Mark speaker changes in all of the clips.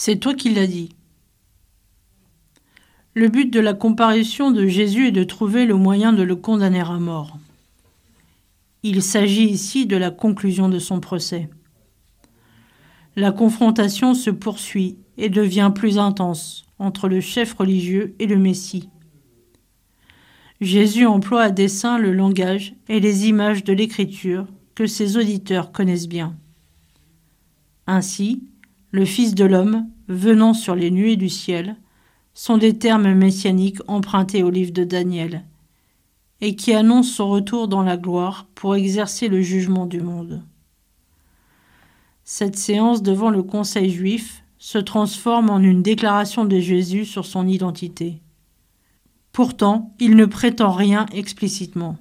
Speaker 1: C'est toi qui l'as dit. Le but de la comparution de Jésus est de trouver le moyen de le condamner à mort. Il s'agit ici de la conclusion de son procès. La confrontation se poursuit et devient plus intense entre le chef religieux et le Messie. Jésus emploie à dessein le langage et les images de l'Écriture que ses auditeurs connaissent bien. Ainsi, le Fils de l'homme, venant sur les nuées du ciel, sont des termes messianiques empruntés au livre de Daniel, et qui annoncent son retour dans la gloire pour exercer le jugement du monde. Cette séance devant le Conseil juif se transforme en une déclaration de Jésus sur son identité. Pourtant, il ne prétend rien explicitement.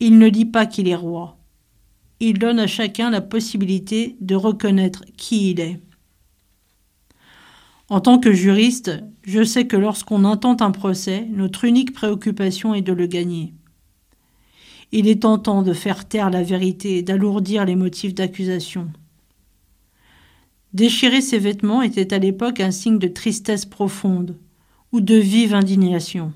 Speaker 1: Il ne dit pas qu'il est roi. Il donne à chacun la possibilité de reconnaître qui il est. En tant que juriste, je sais que lorsqu'on intente un procès, notre unique préoccupation est de le gagner. Il est tentant de faire taire la vérité et d'alourdir les motifs d'accusation. Déchirer ses vêtements était à l'époque un signe de tristesse profonde ou de vive indignation.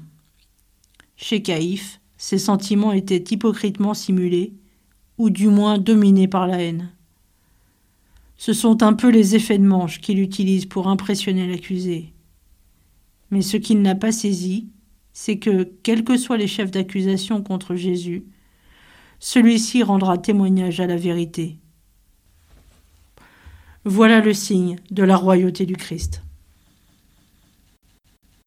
Speaker 1: Chez Caïphe, ces sentiments étaient hypocritement simulés, ou du moins dominés par la haine. Ce sont un peu les effets de manche qu'il utilise pour impressionner l'accusé. Mais ce qu'il n'a pas saisi, c'est que, quels que soient les chefs d'accusation contre Jésus, celui-ci rendra témoignage à la vérité. Voilà le signe de la royauté du Christ.